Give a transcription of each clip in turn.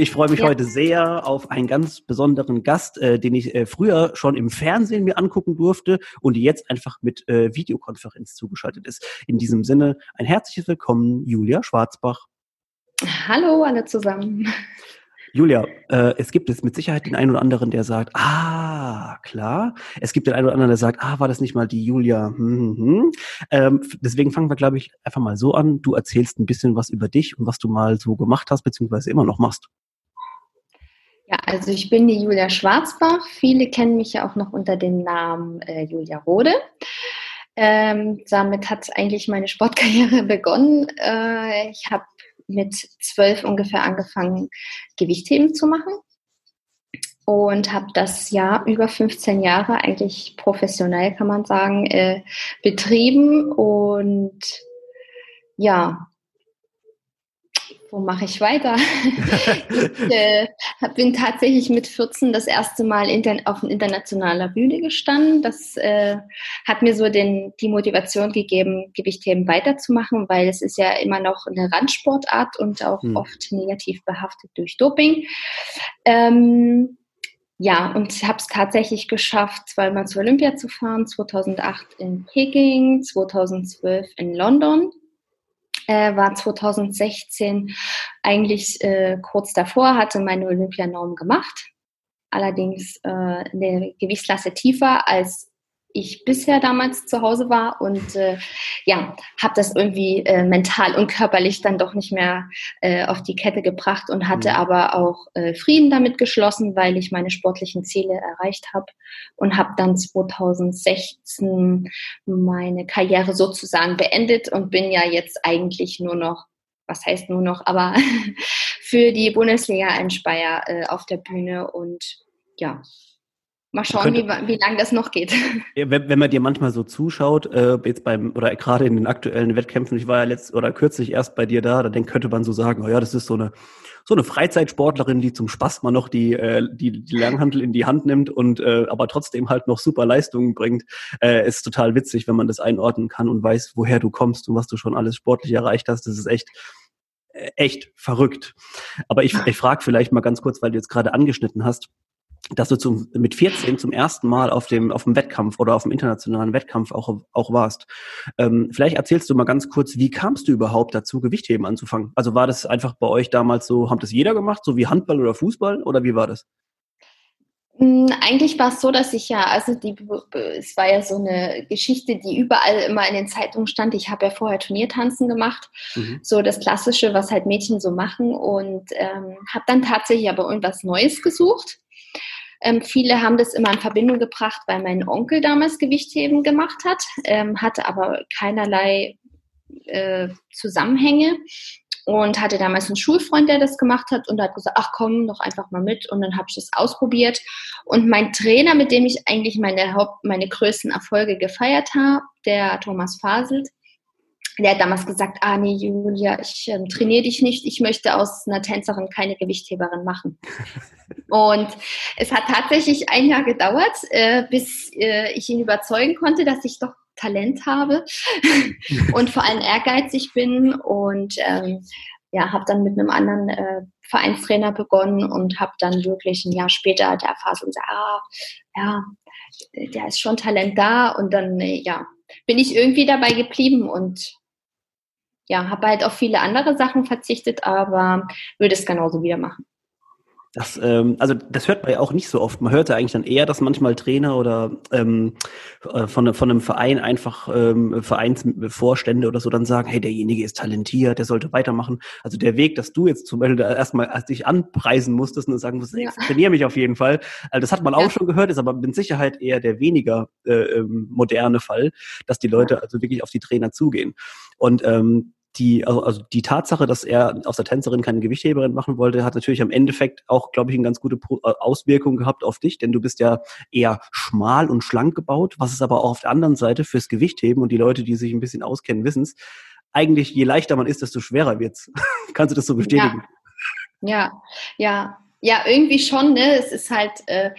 Ich freue mich ja. heute sehr auf einen ganz besonderen Gast, äh, den ich äh, früher schon im Fernsehen mir angucken durfte und die jetzt einfach mit äh, Videokonferenz zugeschaltet ist. In diesem Sinne ein herzliches Willkommen, Julia Schwarzbach. Hallo alle zusammen. Julia, äh, es gibt es mit Sicherheit den einen oder anderen, der sagt, ah, klar. Es gibt den einen oder anderen, der sagt, ah, war das nicht mal die Julia? Hm, hm, hm. Ähm, deswegen fangen wir, glaube ich, einfach mal so an. Du erzählst ein bisschen was über dich und was du mal so gemacht hast, beziehungsweise immer noch machst. Ja, also ich bin die Julia Schwarzbach. Viele kennen mich ja auch noch unter dem Namen äh, Julia Rode. Ähm, damit hat eigentlich meine Sportkarriere begonnen. Äh, ich habe mit zwölf ungefähr angefangen, Gewichtheben zu machen und habe das Jahr über 15 Jahre eigentlich professionell, kann man sagen, äh, betrieben und ja, wo mache ich weiter? ich äh, bin tatsächlich mit 14 das erste Mal auf internationaler Bühne gestanden. Das äh, hat mir so den, die Motivation gegeben, Gewichtheben weiterzumachen, weil es ist ja immer noch eine Randsportart und auch hm. oft negativ behaftet durch Doping. Ähm, ja, und ich habe es tatsächlich geschafft, zweimal zu Olympia zu fahren, 2008 in Peking, 2012 in London äh, war 2016 eigentlich äh, kurz davor, hatte meine Olympianorm gemacht. Allerdings äh, eine Gewichtsklasse tiefer als ich bisher damals zu Hause war und äh, ja, habe das irgendwie äh, mental und körperlich dann doch nicht mehr äh, auf die Kette gebracht und hatte mhm. aber auch äh, Frieden damit geschlossen, weil ich meine sportlichen Ziele erreicht habe und habe dann 2016 meine Karriere sozusagen beendet und bin ja jetzt eigentlich nur noch, was heißt nur noch, aber für die Bundesliga ein Speyer äh, auf der Bühne und ja, Mal schauen, könnte, wie, wie lange das noch geht. Wenn, wenn, man dir manchmal so zuschaut, äh, jetzt beim, oder gerade in den aktuellen Wettkämpfen, ich war ja letzt oder kürzlich erst bei dir da, dann könnte man so sagen, oh ja, das ist so eine, so eine Freizeitsportlerin, die zum Spaß mal noch die, äh, die, die Langhandel in die Hand nimmt und äh, aber trotzdem halt noch super Leistungen bringt. Äh, ist total witzig, wenn man das einordnen kann und weiß, woher du kommst und was du schon alles sportlich erreicht hast. Das ist echt, äh, echt verrückt. Aber ich, ich frage vielleicht mal ganz kurz, weil du jetzt gerade angeschnitten hast, dass du zum, mit 14 zum ersten Mal auf dem, auf dem Wettkampf oder auf dem internationalen Wettkampf auch, auch warst. Ähm, vielleicht erzählst du mal ganz kurz, wie kamst du überhaupt dazu, Gewichtheben anzufangen? Also war das einfach bei euch damals so, haben das jeder gemacht, so wie Handball oder Fußball oder wie war das? Hm, eigentlich war es so, dass ich ja, also die, es war ja so eine Geschichte, die überall immer in den Zeitungen stand. Ich habe ja vorher Turniertanzen gemacht, mhm. so das Klassische, was halt Mädchen so machen und ähm, habe dann tatsächlich aber irgendwas Neues gesucht ähm, viele haben das immer in Verbindung gebracht, weil mein Onkel damals Gewichtheben gemacht hat, ähm, hatte aber keinerlei äh, Zusammenhänge und hatte damals einen Schulfreund, der das gemacht hat und hat gesagt, ach komm, doch einfach mal mit und dann habe ich das ausprobiert. Und mein Trainer, mit dem ich eigentlich meine Haupt, meine größten Erfolge gefeiert habe, der Thomas Faselt, der hat damals gesagt, ah nee, Julia, ich ähm, trainiere dich nicht, ich möchte aus einer Tänzerin keine Gewichtheberin machen. und es hat tatsächlich ein Jahr gedauert, äh, bis äh, ich ihn überzeugen konnte, dass ich doch Talent habe und vor allem ehrgeizig bin. Und ähm, ja, habe dann mit einem anderen äh, Vereinstrainer begonnen und habe dann wirklich ein Jahr später der Phase gesagt, ah, ja, der ist schon Talent da. Und dann, äh, ja, bin ich irgendwie dabei geblieben und ja, habe halt auf viele andere Sachen verzichtet, aber würde es genauso wieder machen. Das, ähm, also das hört man ja auch nicht so oft. Man hört ja eigentlich dann eher, dass manchmal Trainer oder ähm, äh, von, von einem Verein einfach ähm, Vereinsvorstände oder so dann sagen, hey, derjenige ist talentiert, der sollte weitermachen. Also der Weg, dass du jetzt zum Beispiel da erstmal dich anpreisen musstest und sagen ja. ich trainiere mich auf jeden Fall. Also das hat man ja. auch schon gehört, ist aber mit Sicherheit eher der weniger äh, ähm, moderne Fall, dass die Leute also wirklich auf die Trainer zugehen. Und ähm, die, also, also die Tatsache, dass er aus der Tänzerin keine Gewichtheberin machen wollte, hat natürlich am Endeffekt auch, glaube ich, eine ganz gute äh, Auswirkung gehabt auf dich, denn du bist ja eher schmal und schlank gebaut, was es aber auch auf der anderen Seite fürs Gewichtheben und die Leute, die sich ein bisschen auskennen, wissen es, eigentlich je leichter man ist, desto schwerer wird's. Kannst du das so bestätigen? Ja, ja, ja, ja irgendwie schon. Ne? Es ist halt, äh,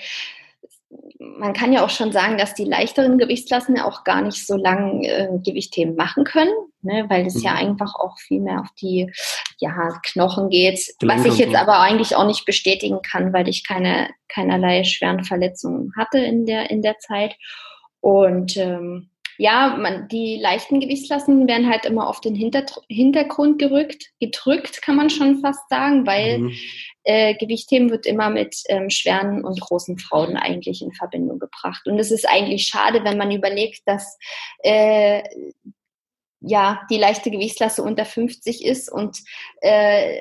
man kann ja auch schon sagen, dass die leichteren Gewichtsklassen auch gar nicht so lang äh, Gewichtheben machen können, ne? weil es mhm. ja einfach auch viel mehr auf die ja, Knochen geht, was ich jetzt aber eigentlich auch nicht bestätigen kann, weil ich keine keinerlei schweren Verletzungen hatte in der in der Zeit und ähm, ja, man, die leichten Gewichtsklassen werden halt immer auf den Hinter Hintergrund gerückt, gedrückt, kann man schon fast sagen, weil mhm. Äh, Gewichtheben wird immer mit ähm, schweren und großen Frauen eigentlich in Verbindung gebracht. Und es ist eigentlich schade, wenn man überlegt, dass äh, ja die leichte Gewichtsklasse unter 50 ist und äh,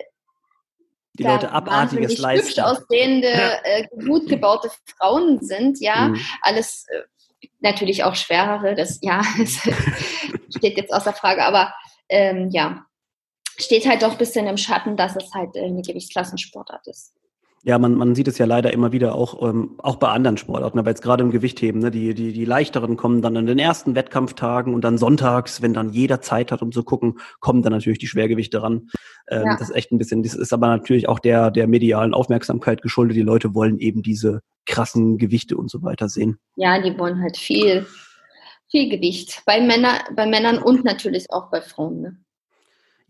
die Leute abartiges leisten. aussehende, äh, gut gebaute Frauen sind, ja, mhm. alles äh, natürlich auch schwerere, das ja, das steht jetzt außer Frage, aber ähm, ja, steht halt doch ein bisschen im Schatten, dass es halt eine Gewichtsklassensportart ist. Ja, man, man sieht es ja leider immer wieder auch, ähm, auch bei anderen Sportarten, aber jetzt gerade im Gewichtheben, ne, die, die, die leichteren kommen dann an den ersten Wettkampftagen und dann sonntags, wenn dann jeder Zeit hat, um zu gucken, kommen dann natürlich die Schwergewichte ran. Ähm, ja. Das ist echt ein bisschen, das ist aber natürlich auch der, der medialen Aufmerksamkeit geschuldet. Die Leute wollen eben diese krassen Gewichte und so weiter sehen. Ja, die wollen halt viel, viel Gewicht. Bei, Männer, bei Männern und natürlich auch bei Frauen. Ne?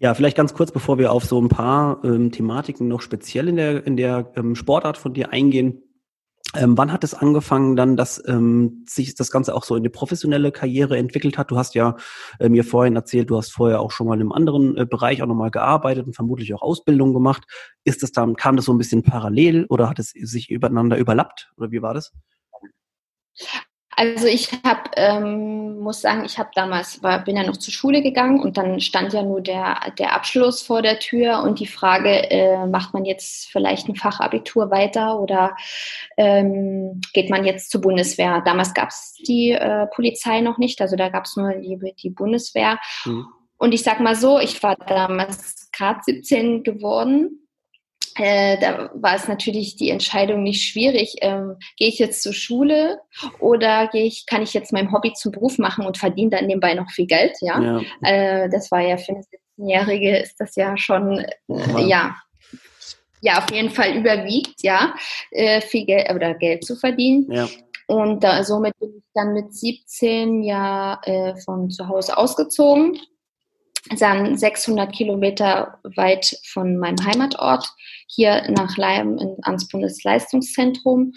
Ja, vielleicht ganz kurz, bevor wir auf so ein paar ähm, Thematiken noch speziell in der, in der ähm, Sportart von dir eingehen. Ähm, wann hat es angefangen dann, dass ähm, sich das Ganze auch so in die professionelle Karriere entwickelt hat? Du hast ja äh, mir vorhin erzählt, du hast vorher auch schon mal in einem anderen äh, Bereich auch nochmal gearbeitet und vermutlich auch Ausbildung gemacht. Ist das dann, kam das so ein bisschen parallel oder hat es sich übereinander überlappt oder wie war das? Also ich habe, ähm, muss sagen, ich habe damals, war, bin ja noch zur Schule gegangen und dann stand ja nur der, der Abschluss vor der Tür und die Frage, äh, macht man jetzt vielleicht ein Fachabitur weiter oder ähm, geht man jetzt zur Bundeswehr? Damals gab es die äh, Polizei noch nicht, also da gab es nur die, die Bundeswehr. Mhm. Und ich sag mal so, ich war damals gerade 17 geworden äh, da war es natürlich die Entscheidung nicht schwierig. Ähm, gehe ich jetzt zur Schule oder gehe ich, kann ich jetzt mein Hobby zum Beruf machen und verdiene dann nebenbei noch viel Geld? Ja, ja. Äh, das war ja für eine 17-Jährige ist das ja schon, äh, ja, ja, auf jeden Fall überwiegt, ja, äh, viel Geld oder Geld zu verdienen. Ja. Und da, somit bin ich dann mit 17 ja äh, von zu Hause ausgezogen dann 600 Kilometer weit von meinem Heimatort hier nach Leim in, ans Bundesleistungszentrum.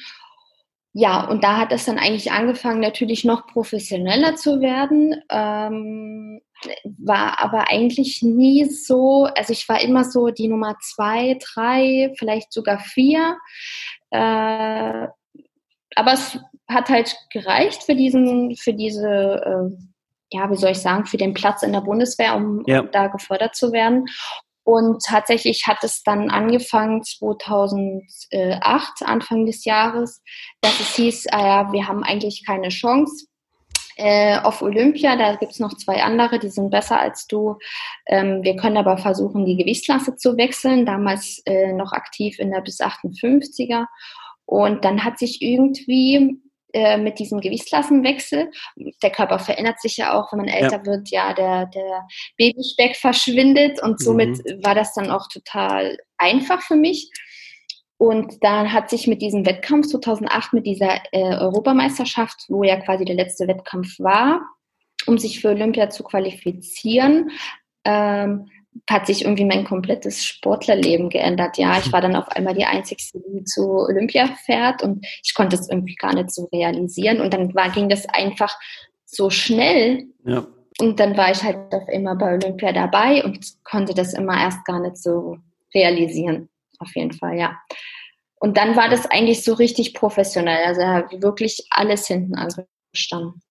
Ja, und da hat es dann eigentlich angefangen, natürlich noch professioneller zu werden. Ähm, war aber eigentlich nie so, also ich war immer so die Nummer zwei, drei, vielleicht sogar vier. Äh, aber es hat halt gereicht für diesen, für diese äh, ja, wie soll ich sagen, für den Platz in der Bundeswehr, um, ja. um da gefördert zu werden. Und tatsächlich hat es dann angefangen 2008, Anfang des Jahres, dass es hieß, ja, wir haben eigentlich keine Chance äh, auf Olympia. Da gibt es noch zwei andere, die sind besser als du. Ähm, wir können aber versuchen, die Gewichtsklasse zu wechseln. Damals äh, noch aktiv in der bis 58er. Und dann hat sich irgendwie äh, mit diesem Gewichtsklassenwechsel. Der Körper verändert sich ja auch, wenn man älter ja. wird, ja, der, der Babyspeck verschwindet und somit mhm. war das dann auch total einfach für mich. Und dann hat sich mit diesem Wettkampf 2008, mit dieser äh, Europameisterschaft, wo ja quasi der letzte Wettkampf war, um sich für Olympia zu qualifizieren, ähm, hat sich irgendwie mein komplettes Sportlerleben geändert. Ja, ich war dann auf einmal die Einzige, die zu Olympia fährt und ich konnte es irgendwie gar nicht so realisieren. Und dann war, ging das einfach so schnell. Ja. Und dann war ich halt auf einmal bei Olympia dabei und konnte das immer erst gar nicht so realisieren. Auf jeden Fall, ja. Und dann war das eigentlich so richtig professionell. Also wirklich alles hinten angestanden.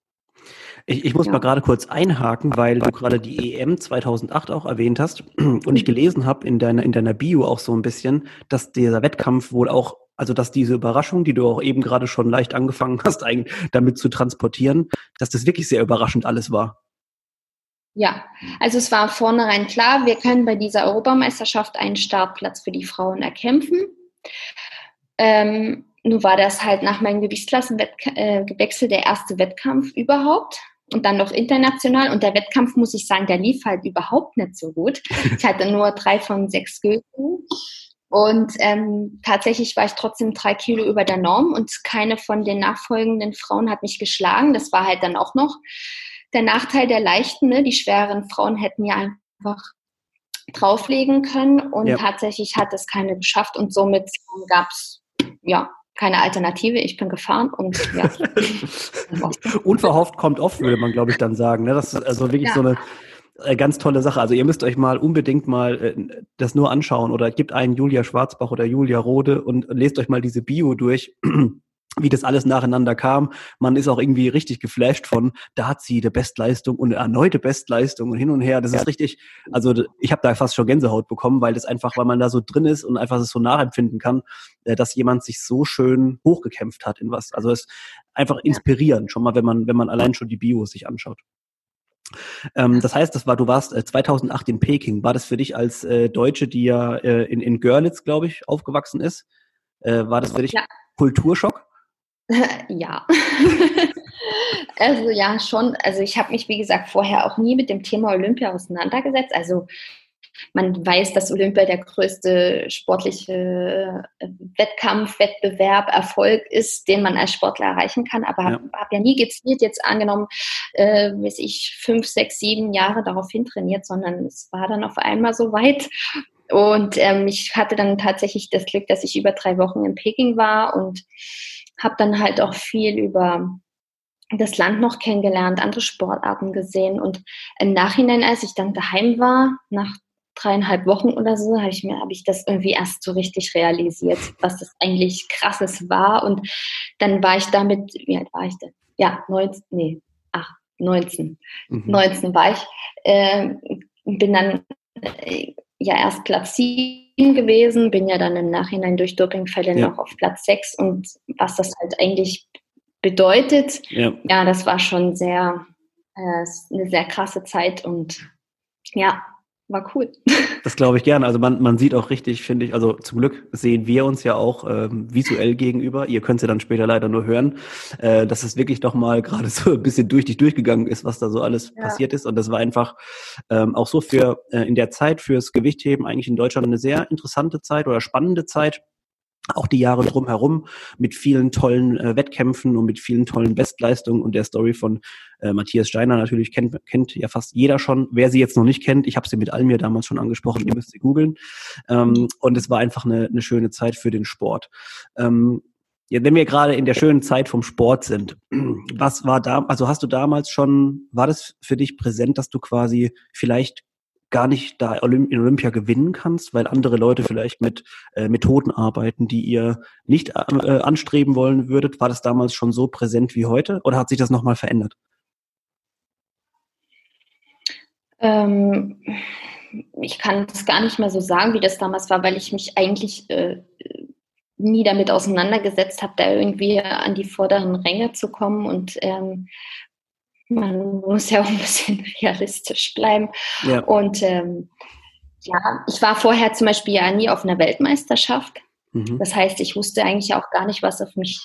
Ich, ich muss ja. mal gerade kurz einhaken, weil du gerade die EM 2008 auch erwähnt hast und ich gelesen habe in deiner, in deiner Bio auch so ein bisschen, dass dieser Wettkampf wohl auch, also dass diese Überraschung, die du auch eben gerade schon leicht angefangen hast, eigentlich damit zu transportieren, dass das wirklich sehr überraschend alles war. Ja, also es war vornherein klar, wir können bei dieser Europameisterschaft einen Startplatz für die Frauen erkämpfen. Ähm, nun war das halt nach meinem Gewichtsklassenwechsel äh, der erste Wettkampf überhaupt und dann noch international. Und der Wettkampf, muss ich sagen, der lief halt überhaupt nicht so gut. Ich hatte nur drei von sechs Gülten. Und ähm, tatsächlich war ich trotzdem drei Kilo über der Norm und keine von den nachfolgenden Frauen hat mich geschlagen. Das war halt dann auch noch der Nachteil der leichten. Ne? Die schweren Frauen hätten ja einfach drauflegen können und ja. tatsächlich hat es keine geschafft und somit gab es ja keine Alternative. Ich bin gefahren und ja. Unverhofft kommt oft, würde man, glaube ich, dann sagen. Ne? Das ist also wirklich ja. so eine äh, ganz tolle Sache. Also ihr müsst euch mal unbedingt mal äh, das nur anschauen oder gibt einen Julia Schwarzbach oder Julia Rode und lest euch mal diese Bio durch. wie das alles nacheinander kam. Man ist auch irgendwie richtig geflasht von, da hat sie die Bestleistung und eine erneute Bestleistung und hin und her. Das ist richtig, also ich habe da fast schon Gänsehaut bekommen, weil das einfach, weil man da so drin ist und einfach es so nachempfinden kann, äh, dass jemand sich so schön hochgekämpft hat in was. Also es ist einfach inspirierend, schon mal, wenn man, wenn man allein schon die Bios sich anschaut. Ähm, das heißt, das war, du warst äh, 2008 in Peking. War das für dich als äh, Deutsche, die ja äh, in, in Görlitz, glaube ich, aufgewachsen ist, äh, war das für dich ja. Kulturschock? Ja. also ja, schon. Also ich habe mich, wie gesagt, vorher auch nie mit dem Thema Olympia auseinandergesetzt. Also man weiß, dass Olympia der größte sportliche äh, Wettkampf, Wettbewerb, Erfolg ist, den man als Sportler erreichen kann. Aber ja. habe hab ja nie gezielt jetzt angenommen, äh, bis ich fünf, sechs, sieben Jahre darauf hintrainiert, sondern es war dann auf einmal so weit. Und ähm, ich hatte dann tatsächlich das Glück, dass ich über drei Wochen in Peking war und habe dann halt auch viel über das Land noch kennengelernt, andere Sportarten gesehen und im Nachhinein, als ich dann daheim war, nach dreieinhalb Wochen oder so, habe ich mir, habe ich das irgendwie erst so richtig realisiert, was das eigentlich krasses war und dann war ich damit, wie alt war ich denn? Ja, 19, nee, ach, 19. Mhm. 19 war ich, äh, bin dann äh, ja erst Platz 7 gewesen, bin ja dann im Nachhinein durch Dopingfälle ja. noch auf Platz 6 und was das halt eigentlich bedeutet, ja, ja das war schon sehr, äh, eine sehr krasse Zeit und ja, war cool. Das glaube ich gerne. Also man, man sieht auch richtig, finde ich, also zum Glück sehen wir uns ja auch ähm, visuell gegenüber. Ihr könnt es ja dann später leider nur hören, äh, dass es wirklich doch mal gerade so ein bisschen durch dich durchgegangen ist, was da so alles ja. passiert ist. Und das war einfach ähm, auch so für äh, in der Zeit fürs Gewichtheben eigentlich in Deutschland eine sehr interessante Zeit oder spannende Zeit auch die Jahre drumherum mit vielen tollen äh, Wettkämpfen und mit vielen tollen Bestleistungen und der Story von äh, Matthias Steiner natürlich kennt, kennt ja fast jeder schon. Wer sie jetzt noch nicht kennt, ich habe sie mit Almir damals schon angesprochen, ihr müsst sie googeln. Ähm, und es war einfach eine, eine schöne Zeit für den Sport. Ähm, ja, wenn wir gerade in der schönen Zeit vom Sport sind, was war da, also hast du damals schon, war das für dich präsent, dass du quasi vielleicht gar nicht da in Olympia gewinnen kannst, weil andere Leute vielleicht mit äh, Methoden arbeiten, die ihr nicht äh, anstreben wollen würdet? War das damals schon so präsent wie heute oder hat sich das nochmal verändert? Ähm, ich kann es gar nicht mehr so sagen, wie das damals war, weil ich mich eigentlich äh, nie damit auseinandergesetzt habe, da irgendwie an die vorderen Ränge zu kommen und ähm, man muss ja auch ein bisschen realistisch bleiben. Ja. Und ähm, ja, ich war vorher zum Beispiel ja nie auf einer Weltmeisterschaft. Mhm. Das heißt, ich wusste eigentlich auch gar nicht, was auf mich,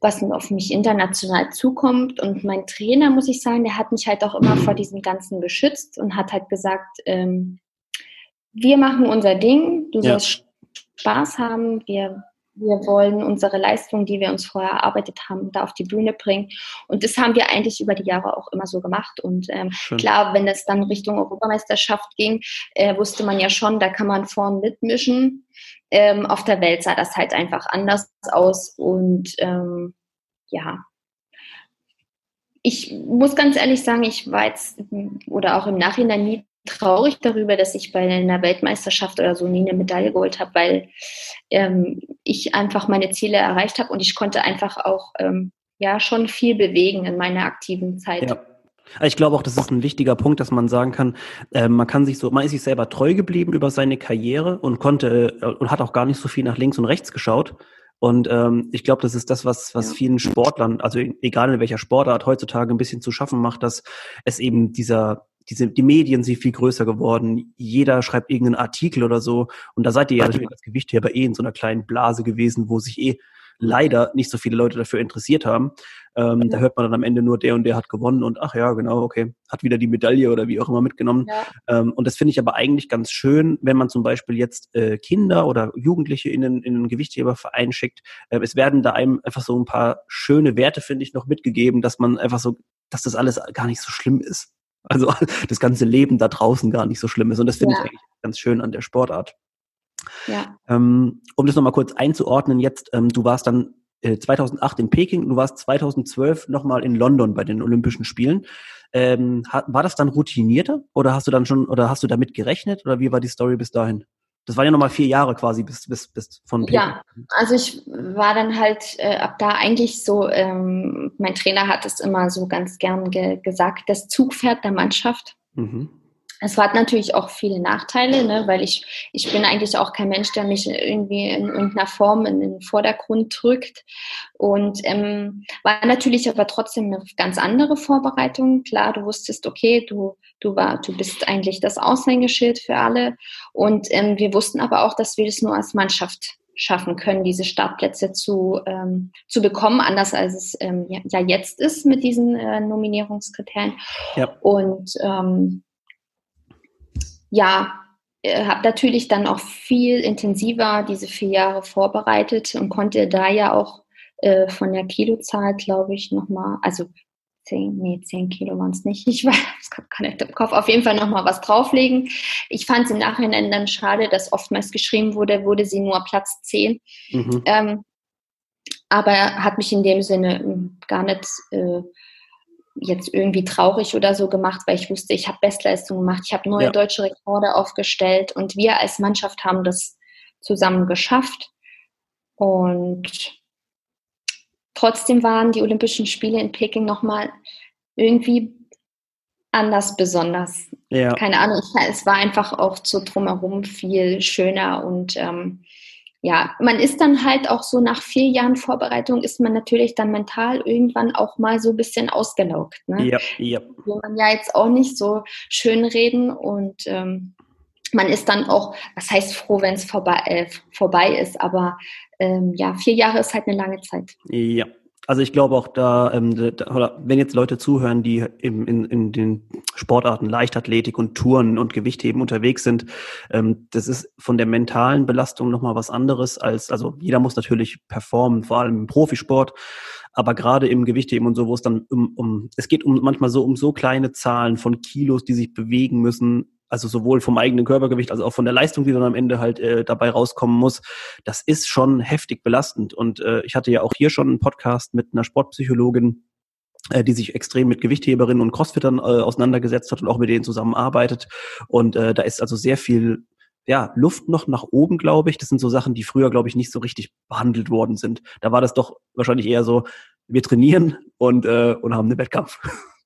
was auf mich international zukommt. Und mein Trainer, muss ich sagen, der hat mich halt auch immer vor diesem Ganzen beschützt und hat halt gesagt, ähm, wir machen unser Ding, du ja. sollst Spaß haben, wir wir wollen unsere Leistung, die wir uns vorher erarbeitet haben, da auf die Bühne bringen. Und das haben wir eigentlich über die Jahre auch immer so gemacht. Und ähm, klar, wenn es dann Richtung Europameisterschaft ging, äh, wusste man ja schon, da kann man vorn mitmischen. Ähm, auf der Welt sah das halt einfach anders aus. Und ähm, ja, ich muss ganz ehrlich sagen, ich war jetzt oder auch im Nachhinein nie traurig darüber, dass ich bei einer Weltmeisterschaft oder so nie eine Medaille geholt habe, weil ähm, ich einfach meine Ziele erreicht habe und ich konnte einfach auch ähm, ja schon viel bewegen in meiner aktiven Zeit. Ja. Ich glaube auch, das ist ein wichtiger Punkt, dass man sagen kann, äh, man kann sich so, man ist sich selber treu geblieben über seine Karriere und konnte äh, und hat auch gar nicht so viel nach links und rechts geschaut. Und ähm, ich glaube, das ist das, was, was vielen Sportlern, also egal in welcher Sportart heutzutage ein bisschen zu schaffen macht, dass es eben dieser diese, die Medien sind viel größer geworden. Jeder schreibt irgendeinen Artikel oder so. Und da seid ihr ja als Gewichtheber eh in so einer kleinen Blase gewesen, wo sich eh leider nicht so viele Leute dafür interessiert haben. Ähm, ja. Da hört man dann am Ende nur, der und der hat gewonnen und ach ja, genau, okay, hat wieder die Medaille oder wie auch immer mitgenommen. Ja. Ähm, und das finde ich aber eigentlich ganz schön, wenn man zum Beispiel jetzt äh, Kinder oder Jugendliche in einen, in einen Gewichtheberverein schickt. Äh, es werden da einem einfach so ein paar schöne Werte, finde ich, noch mitgegeben, dass man einfach so, dass das alles gar nicht so schlimm ist. Also das ganze Leben da draußen gar nicht so schlimm ist. Und das finde ja. ich eigentlich ganz schön an der Sportart. Ja. Ähm, um das nochmal kurz einzuordnen, jetzt, ähm, du warst dann äh, 2008 in Peking, du warst 2012 nochmal in London bei den Olympischen Spielen. Ähm, hat, war das dann routinierter oder hast du dann schon oder hast du damit gerechnet oder wie war die Story bis dahin? Das waren ja nochmal vier Jahre quasi bis, bis, bis von Peking. Ja, also ich war dann halt äh, ab da eigentlich so, ähm, mein Trainer hat es immer so ganz gern ge gesagt, das Zugpferd der Mannschaft. Mhm. Es hat natürlich auch viele Nachteile, ne, weil ich, ich bin eigentlich auch kein Mensch, der mich irgendwie in irgendeiner Form in den Vordergrund drückt. Und ähm, war natürlich aber trotzdem eine ganz andere Vorbereitung. Klar, du wusstest, okay, du, du, war, du bist eigentlich das Aushängeschild für alle. Und ähm, wir wussten aber auch, dass wir das nur als Mannschaft schaffen können, diese Startplätze zu, ähm, zu bekommen, anders als es ähm, ja, ja, jetzt ist mit diesen äh, Nominierungskriterien. Ja. Und ähm, ja, äh, habe natürlich dann auch viel intensiver diese vier Jahre vorbereitet und konnte da ja auch äh, von der Kilozahl, glaube ich, nochmal, also zehn, nee, zehn Kilo waren es nicht, ich weiß gar nicht im Kopf, auf jeden Fall nochmal was drauflegen. Ich fand es im Nachhinein dann schade, dass oftmals geschrieben wurde, wurde sie nur Platz zehn. Mhm. Ähm, aber hat mich in dem Sinne hm, gar nicht äh, jetzt irgendwie traurig oder so gemacht, weil ich wusste, ich habe Bestleistungen gemacht, ich habe neue ja. deutsche Rekorde aufgestellt und wir als Mannschaft haben das zusammen geschafft. Und trotzdem waren die Olympischen Spiele in Peking nochmal irgendwie anders besonders. Ja. Keine Ahnung, es war einfach auch so drumherum viel schöner und ähm, ja, man ist dann halt auch so nach vier Jahren Vorbereitung ist man natürlich dann mental irgendwann auch mal so ein bisschen ausgelaugt. Ne? Ja, ja. Will man ja jetzt auch nicht so schön reden und ähm, man ist dann auch, was heißt froh, wenn es vorbei, äh, vorbei ist, aber ähm, ja, vier Jahre ist halt eine lange Zeit. Ja, also ich glaube auch da, ähm, da wenn jetzt Leute zuhören, die im, in, in den Sportarten Leichtathletik und Touren und Gewichtheben unterwegs sind, ähm, das ist von der mentalen Belastung nochmal was anderes als, also jeder muss natürlich performen, vor allem im Profisport, aber gerade im Gewichtheben und so, wo es dann um, um es geht um manchmal so um so kleine Zahlen von Kilos, die sich bewegen müssen, also sowohl vom eigenen Körpergewicht als auch von der Leistung, die dann am Ende halt äh, dabei rauskommen muss, das ist schon heftig belastend. Und äh, ich hatte ja auch hier schon einen Podcast mit einer Sportpsychologin, äh, die sich extrem mit Gewichtheberinnen und Crossfittern äh, auseinandergesetzt hat und auch mit denen zusammenarbeitet. Und äh, da ist also sehr viel ja, Luft noch nach oben, glaube ich. Das sind so Sachen, die früher, glaube ich, nicht so richtig behandelt worden sind. Da war das doch wahrscheinlich eher so, wir trainieren und, äh, und haben einen Wettkampf.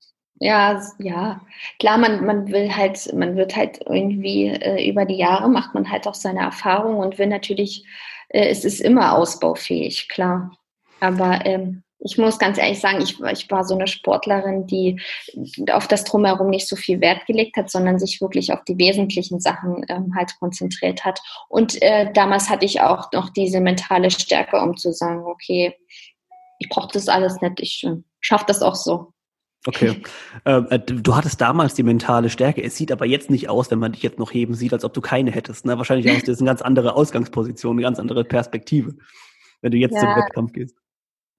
Ja, ja. Klar, man, man will halt, man wird halt irgendwie äh, über die Jahre macht man halt auch seine Erfahrung und will natürlich, äh, es ist immer ausbaufähig, klar. Aber ähm, ich muss ganz ehrlich sagen, ich, ich war so eine Sportlerin, die auf das Drumherum nicht so viel Wert gelegt hat, sondern sich wirklich auf die wesentlichen Sachen ähm, halt konzentriert hat. Und äh, damals hatte ich auch noch diese mentale Stärke, um zu sagen, okay, ich brauche das alles nicht, ich äh, schaffe das auch so. Okay. Ähm, äh, du hattest damals die mentale Stärke. Es sieht aber jetzt nicht aus, wenn man dich jetzt noch heben sieht, als ob du keine hättest. Ne? Wahrscheinlich hast du jetzt eine ganz andere Ausgangsposition, eine ganz andere Perspektive, wenn du jetzt ja. zum Wettkampf gehst.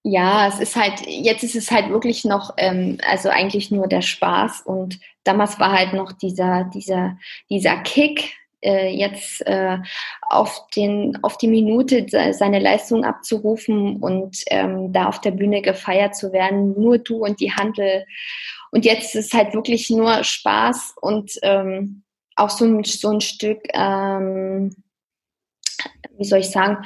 Ja, es ist halt, jetzt ist es halt wirklich noch, ähm, also eigentlich nur der Spaß und damals war halt noch dieser, dieser, dieser Kick, äh, jetzt äh, auf, den, auf die Minute seine Leistung abzurufen und ähm, da auf der Bühne gefeiert zu werden, nur du und die Handel. Und jetzt ist halt wirklich nur Spaß und ähm, auch so ein, so ein Stück, ähm, wie soll ich sagen,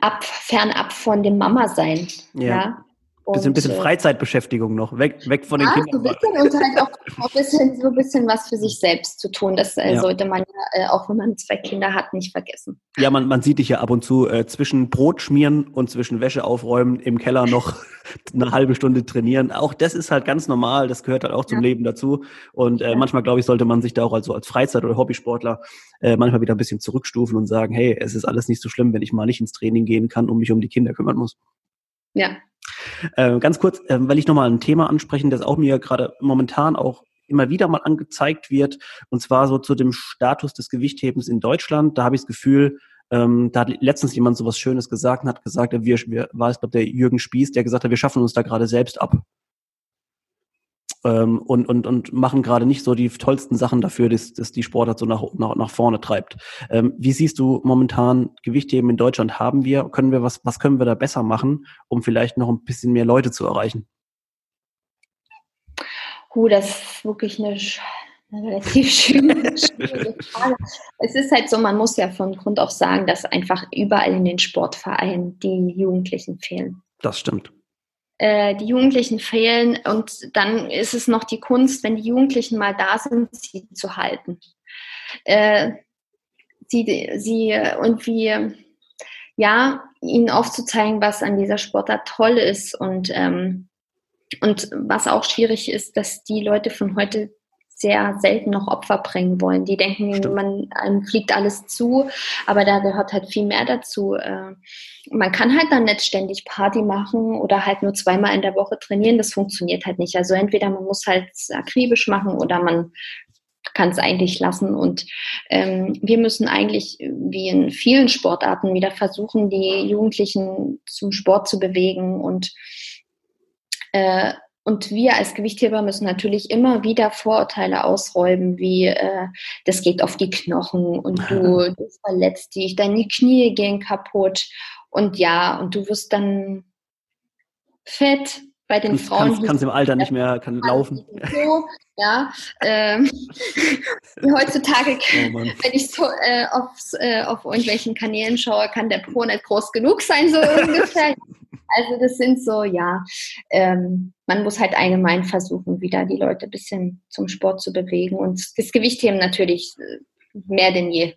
ab, fernab von dem Mama sein. Ja. ja? Bisschen, bisschen äh, Freizeitbeschäftigung noch, weg, weg von ja, den Kindern. So ein bisschen und halt auch, ein bisschen, so ein bisschen was für sich selbst zu tun. Das äh, ja. sollte man ja, äh, auch wenn man zwei Kinder hat, nicht vergessen. Ja, man, man sieht dich ja ab und zu äh, zwischen Brot schmieren und zwischen Wäsche aufräumen im Keller noch eine halbe Stunde trainieren. Auch das ist halt ganz normal, das gehört halt auch zum ja. Leben dazu. Und äh, manchmal, glaube ich, sollte man sich da auch also als Freizeit- oder Hobbysportler äh, manchmal wieder ein bisschen zurückstufen und sagen, hey, es ist alles nicht so schlimm, wenn ich mal nicht ins Training gehen kann und mich um die Kinder kümmern muss. Ja, äh, ganz kurz, äh, weil ich nochmal ein Thema ansprechen, das auch mir gerade momentan auch immer wieder mal angezeigt wird, und zwar so zu dem Status des Gewichthebens in Deutschland. Da habe ich das Gefühl, ähm, da hat letztens jemand so was Schönes gesagt und hat gesagt, wir, wir war es, glaube der Jürgen Spieß, der gesagt hat, wir schaffen uns da gerade selbst ab ähm, und, und, und machen gerade nicht so die tollsten Sachen dafür, dass, dass die Sportart so nach, nach, nach vorne treibt. Ähm, wie siehst du momentan Gewichtheben in Deutschland? Haben wir, können wir was, was können wir da besser machen, um vielleicht noch ein bisschen mehr Leute zu erreichen? Uh, das ist wirklich eine, relativ schwierige Frage. Es ist halt so, man muss ja von Grund auf sagen, dass einfach überall in den Sportvereinen die Jugendlichen fehlen. Das stimmt. Äh, die Jugendlichen fehlen und dann ist es noch die Kunst, wenn die Jugendlichen mal da sind, sie zu halten. Äh, sie, sie und wie, ja, ihnen aufzuzeigen, was an dieser Sportart toll ist und, ähm, und was auch schwierig ist, dass die Leute von heute sehr selten noch Opfer bringen wollen. Die denken, Stimmt. man einem fliegt alles zu, aber da gehört halt viel mehr dazu. Äh, man kann halt dann nicht ständig Party machen oder halt nur zweimal in der Woche trainieren. Das funktioniert halt nicht. Also entweder man muss halt akribisch machen oder man kann es eigentlich lassen. Und ähm, wir müssen eigentlich, wie in vielen Sportarten, wieder versuchen, die Jugendlichen zum Sport zu bewegen und äh, und wir als Gewichtheber müssen natürlich immer wieder Vorurteile ausräumen, wie äh, das geht auf die Knochen und du, du verletzt dich, deine Knie gehen kaputt und ja, und du wirst dann fett. Bei den kannst, Frauen. Kannst, kannst im Alter nicht mehr kann laufen. So, ja, ähm, heutzutage, oh wenn ich so äh, aufs, äh, auf irgendwelchen Kanälen schaue, kann der Po nicht groß genug sein, so ungefähr. Also das sind so, ja, ähm, man muss halt allgemein versuchen, wieder die Leute ein bisschen zum Sport zu bewegen und das Gewichtheben natürlich äh, mehr denn je.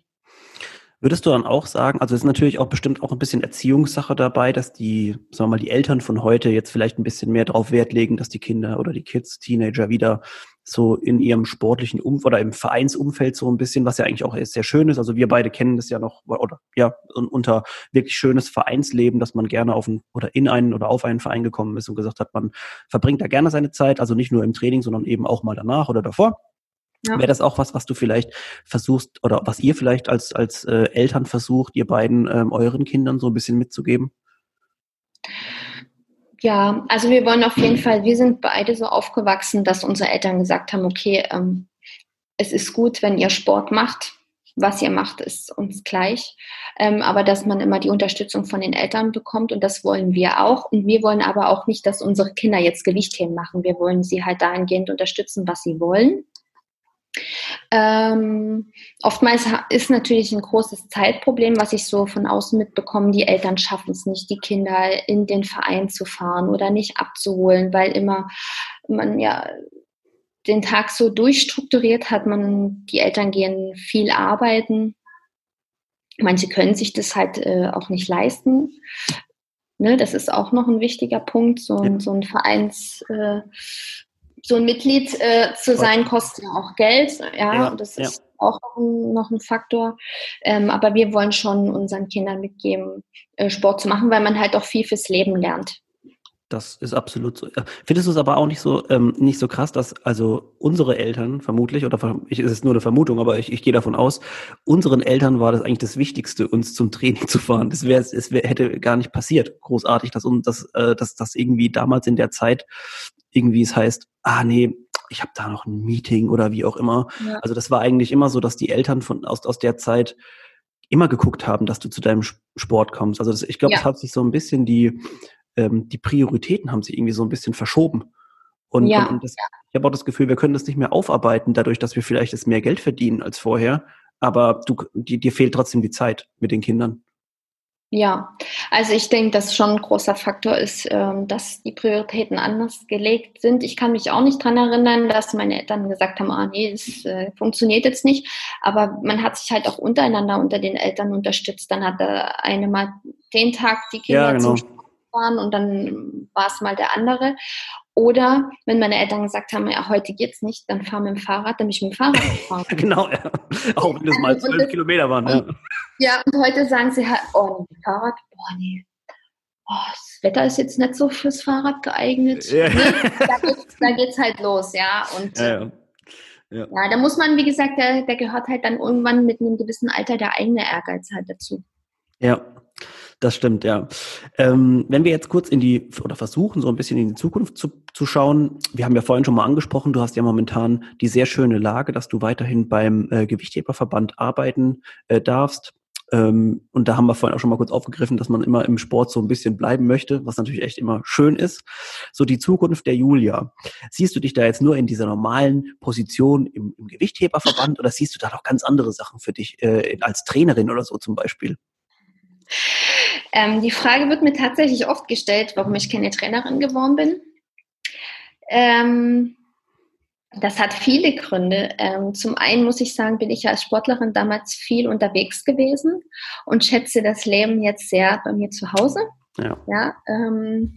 Würdest du dann auch sagen, also es ist natürlich auch bestimmt auch ein bisschen Erziehungssache dabei, dass die, sagen wir mal, die Eltern von heute jetzt vielleicht ein bisschen mehr darauf Wert legen, dass die Kinder oder die Kids, Teenager wieder so in ihrem sportlichen Umfeld oder im Vereinsumfeld so ein bisschen, was ja eigentlich auch sehr schön ist. Also wir beide kennen das ja noch oder ja unter wirklich schönes Vereinsleben, dass man gerne auf ein, oder in einen oder auf einen Verein gekommen ist und gesagt hat, man verbringt da gerne seine Zeit, also nicht nur im Training, sondern eben auch mal danach oder davor. Ja. Wäre das auch was, was du vielleicht versuchst oder was ihr vielleicht als, als äh, Eltern versucht, ihr beiden ähm, euren Kindern so ein bisschen mitzugeben? Ja, also wir wollen auf jeden Fall, wir sind beide so aufgewachsen, dass unsere Eltern gesagt haben, okay, ähm, es ist gut, wenn ihr Sport macht. Was ihr macht, ist uns gleich. Ähm, aber dass man immer die Unterstützung von den Eltern bekommt und das wollen wir auch. Und wir wollen aber auch nicht, dass unsere Kinder jetzt Gewichtheben machen. Wir wollen sie halt dahingehend unterstützen, was sie wollen. Ähm, oftmals ist natürlich ein großes Zeitproblem, was ich so von außen mitbekomme. Die Eltern schaffen es nicht, die Kinder in den Verein zu fahren oder nicht abzuholen, weil immer man ja den Tag so durchstrukturiert hat. Man, die Eltern gehen viel arbeiten. Manche können sich das halt äh, auch nicht leisten. Ne, das ist auch noch ein wichtiger Punkt, so, ja. so ein Vereins, äh, so ein Mitglied äh, zu sein, kostet ja auch Geld. Ja, ja das ist ja. auch noch ein, Faktor. Ähm, aber wir wollen schon unseren Kindern mitgeben, äh, Sport zu machen, weil man halt auch viel fürs Leben lernt. Das ist absolut so. Findest du es aber auch nicht so ähm, nicht so krass, dass also unsere Eltern vermutlich oder ich, es ist nur eine Vermutung, aber ich, ich gehe davon aus, unseren Eltern war das eigentlich das Wichtigste, uns zum Training zu fahren. Das wäre es wär, hätte gar nicht passiert, großartig, dass uns das äh, dass das irgendwie damals in der Zeit irgendwie es heißt, ah nee, ich habe da noch ein Meeting oder wie auch immer. Ja. Also das war eigentlich immer so, dass die Eltern von aus, aus der Zeit immer geguckt haben, dass du zu deinem Sport kommst. Also das, ich glaube, es hat sich so ein bisschen die, ähm, die Prioritäten haben sich irgendwie so ein bisschen verschoben. Und, ja. und, und das, ich habe auch das Gefühl, wir können das nicht mehr aufarbeiten, dadurch, dass wir vielleicht jetzt mehr Geld verdienen als vorher. Aber du, die, dir fehlt trotzdem die Zeit mit den Kindern. Ja, also ich denke, dass schon ein großer Faktor ist, ähm, dass die Prioritäten anders gelegt sind. Ich kann mich auch nicht dran erinnern, dass meine Eltern gesagt haben, ah nee, das äh, funktioniert jetzt nicht. Aber man hat sich halt auch untereinander unter den Eltern unterstützt. Dann hat der eine mal den Tag die Kinder ja, genau. zum fahren und dann war es mal der andere. Oder wenn meine Eltern gesagt haben, ja, heute geht's nicht, dann fahr mit dem Fahrrad, dann bin ich mit dem Fahrrad gefahren. genau, ja. Auch wenn das mal zwölf Kilometer waren. Ja. ja, und heute sagen sie halt, oh, nee, Fahrrad, oh nee, oh, das Wetter ist jetzt nicht so fürs Fahrrad geeignet. Ja. Ne? Da, geht's, da geht's halt los, ja. Und ja, ja. Ja. ja, da muss man, wie gesagt, der, der gehört halt dann irgendwann mit einem gewissen Alter der eigene Ehrgeiz halt dazu. Ja, das stimmt, ja. Ähm, wenn wir jetzt kurz in die, oder versuchen, so ein bisschen in die Zukunft zu, zu schauen. Wir haben ja vorhin schon mal angesprochen, du hast ja momentan die sehr schöne Lage, dass du weiterhin beim äh, Gewichtheberverband arbeiten äh, darfst. Ähm, und da haben wir vorhin auch schon mal kurz aufgegriffen, dass man immer im Sport so ein bisschen bleiben möchte, was natürlich echt immer schön ist. So die Zukunft der Julia. Siehst du dich da jetzt nur in dieser normalen Position im, im Gewichtheberverband oder siehst du da noch ganz andere Sachen für dich äh, als Trainerin oder so zum Beispiel? Ähm, die Frage wird mir tatsächlich oft gestellt, warum ich keine Trainerin geworden bin. Ähm, das hat viele Gründe. Ähm, zum einen muss ich sagen, bin ich als Sportlerin damals viel unterwegs gewesen und schätze das Leben jetzt sehr bei mir zu Hause. Ja. ja ähm,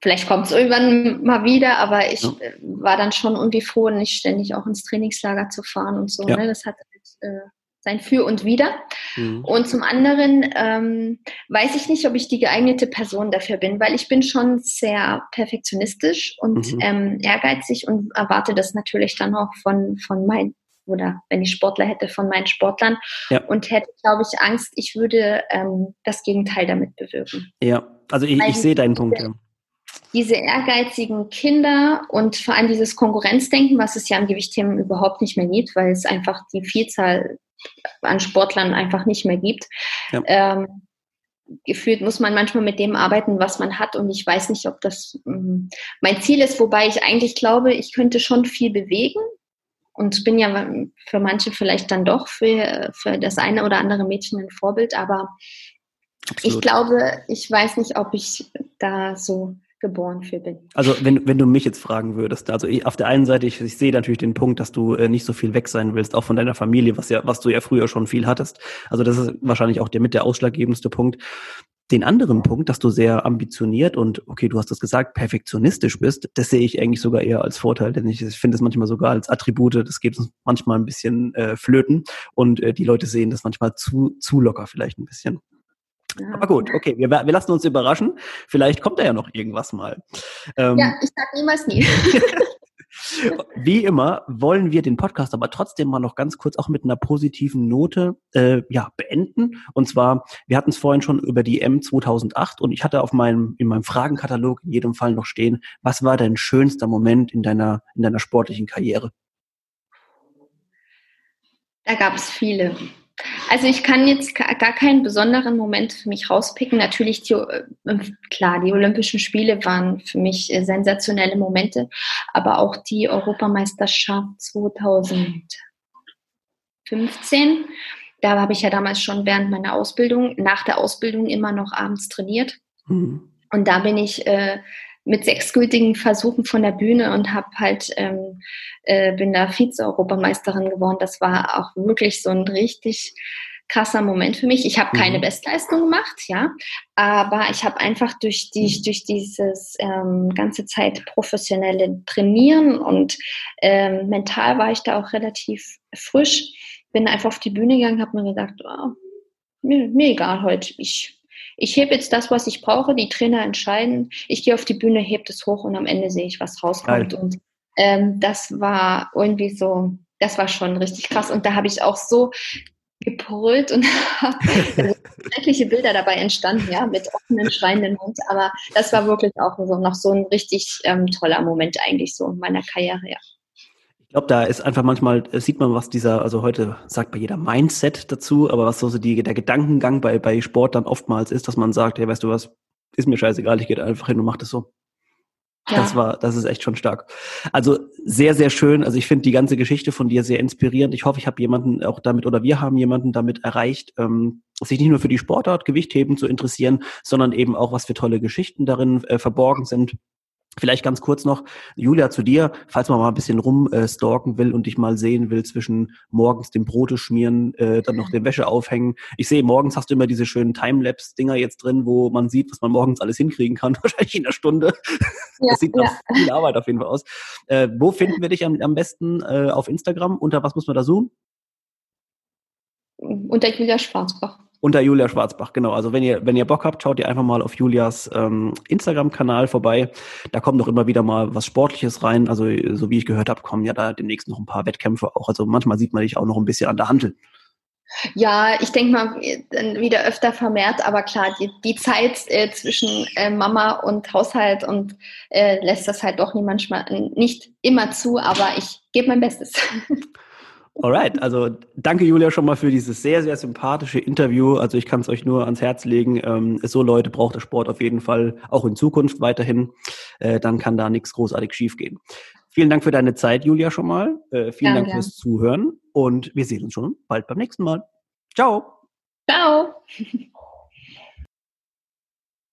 vielleicht kommt es irgendwann mal wieder, aber ich ja. war dann schon irgendwie froh, nicht ständig auch ins Trainingslager zu fahren und so. Ja. Ne? Das hat halt, äh, sein Für und Wider. Mhm. Und zum anderen ähm, weiß ich nicht, ob ich die geeignete Person dafür bin, weil ich bin schon sehr perfektionistisch und mhm. ähm, ehrgeizig und erwarte das natürlich dann auch von, von meinen oder wenn ich Sportler hätte, von meinen Sportlern ja. und hätte, glaube ich, Angst, ich würde ähm, das Gegenteil damit bewirken. Ja, also ich, ich sehe deinen Punkt. Ja. Diese ehrgeizigen Kinder und vor allem dieses Konkurrenzdenken, was es ja im Gewichtheben überhaupt nicht mehr gibt, weil es einfach die Vielzahl an Sportlern einfach nicht mehr gibt. Ja. Ähm, gefühlt muss man manchmal mit dem arbeiten, was man hat. Und ich weiß nicht, ob das ähm, mein Ziel ist, wobei ich eigentlich glaube, ich könnte schon viel bewegen. Und bin ja für manche vielleicht dann doch für, für das eine oder andere Mädchen ein Vorbild. Aber Absolut. ich glaube, ich weiß nicht, ob ich da so geboren für bin. Also wenn, wenn du mich jetzt fragen würdest, also ich, auf der einen Seite, ich, ich sehe natürlich den Punkt, dass du äh, nicht so viel weg sein willst, auch von deiner Familie, was ja, was du ja früher schon viel hattest. Also das ist wahrscheinlich auch der mit der ausschlaggebendste Punkt. Den anderen Punkt, dass du sehr ambitioniert und, okay, du hast das gesagt, perfektionistisch bist, das sehe ich eigentlich sogar eher als Vorteil, denn ich, ich finde es manchmal sogar als Attribute, das geht uns manchmal ein bisschen äh, flöten und äh, die Leute sehen das manchmal zu, zu locker vielleicht ein bisschen. Ja. Aber gut, okay, wir, wir lassen uns überraschen. Vielleicht kommt da ja noch irgendwas mal. Ähm, ja, ich sag niemals nie. Wie immer wollen wir den Podcast aber trotzdem mal noch ganz kurz auch mit einer positiven Note äh, ja, beenden. Und zwar, wir hatten es vorhin schon über die M 2008 und ich hatte auf meinem, in meinem Fragenkatalog in jedem Fall noch stehen, was war dein schönster Moment in deiner, in deiner sportlichen Karriere? Da gab es viele. Also ich kann jetzt gar keinen besonderen Moment für mich rauspicken. Natürlich, die, äh, klar, die Olympischen Spiele waren für mich äh, sensationelle Momente, aber auch die Europameisterschaft 2015. Da habe ich ja damals schon während meiner Ausbildung, nach der Ausbildung immer noch abends trainiert. Mhm. Und da bin ich äh, mit sechs gültigen Versuchen von der Bühne und habe halt ähm, äh, bin da Vize-Europameisterin geworden. Das war auch wirklich so ein richtig krasser Moment für mich. Ich habe keine mhm. Bestleistung gemacht, ja, aber ich habe einfach durch die durch dieses ähm, ganze Zeit professionelle Trainieren und ähm, mental war ich da auch relativ frisch. Bin einfach auf die Bühne gegangen, habe mir gedacht, oh, mir, mir egal heute, ich ich hebe jetzt das, was ich brauche, die Trainer entscheiden, ich gehe auf die Bühne, hebe es hoch und am Ende sehe ich, was rauskommt. Geil. Und ähm, das war irgendwie so, das war schon richtig krass. Und da habe ich auch so gebrüllt und schreckliche Bilder dabei entstanden, ja, mit offenen, schreienden Mund. Aber das war wirklich auch so, noch so ein richtig ähm, toller Moment eigentlich so in meiner Karriere, ja. Ich glaube, da ist einfach manchmal, äh, sieht man, was dieser, also heute sagt bei jeder Mindset dazu, aber was so die, der Gedankengang bei, bei Sport dann oftmals ist, dass man sagt, hey, weißt du was, ist mir scheißegal, ich gehe einfach hin und mach das so. Ja. Das war, das ist echt schon stark. Also sehr, sehr schön. Also ich finde die ganze Geschichte von dir sehr inspirierend. Ich hoffe, ich habe jemanden auch damit oder wir haben jemanden damit erreicht, ähm, sich nicht nur für die Sportart Gewichtheben zu interessieren, sondern eben auch, was für tolle Geschichten darin äh, verborgen sind. Vielleicht ganz kurz noch, Julia, zu dir, falls man mal ein bisschen rumstalken äh, will und dich mal sehen will zwischen morgens dem Brote schmieren, äh, dann noch den Wäsche aufhängen. Ich sehe, morgens hast du immer diese schönen Timelapse-Dinger jetzt drin, wo man sieht, was man morgens alles hinkriegen kann, wahrscheinlich in einer Stunde. Ja, das sieht nach ja. viel Arbeit auf jeden Fall aus. Äh, wo finden wir dich am, am besten äh, auf Instagram? Unter was muss man da suchen? Unter Julia Schwarzbach unter Julia Schwarzbach, genau. Also wenn ihr, wenn ihr Bock habt, schaut ihr einfach mal auf Julias ähm, Instagram-Kanal vorbei. Da kommt doch immer wieder mal was Sportliches rein. Also so wie ich gehört habe, kommen ja da demnächst noch ein paar Wettkämpfe auch. Also manchmal sieht man dich auch noch ein bisschen an der Handel. Ja, ich denke mal wieder öfter vermehrt, aber klar, die, die Zeit äh, zwischen äh, Mama und Haushalt und äh, lässt das halt doch nie manchmal nicht immer zu, aber ich gebe mein Bestes. Alright, also danke Julia schon mal für dieses sehr, sehr sympathische Interview. Also ich kann es euch nur ans Herz legen. Ähm, so Leute braucht der Sport auf jeden Fall auch in Zukunft weiterhin. Äh, dann kann da nichts großartig schiefgehen. Vielen Dank für deine Zeit, Julia, schon mal. Äh, vielen ja, Dank fürs Zuhören und wir sehen uns schon bald beim nächsten Mal. Ciao. Ciao.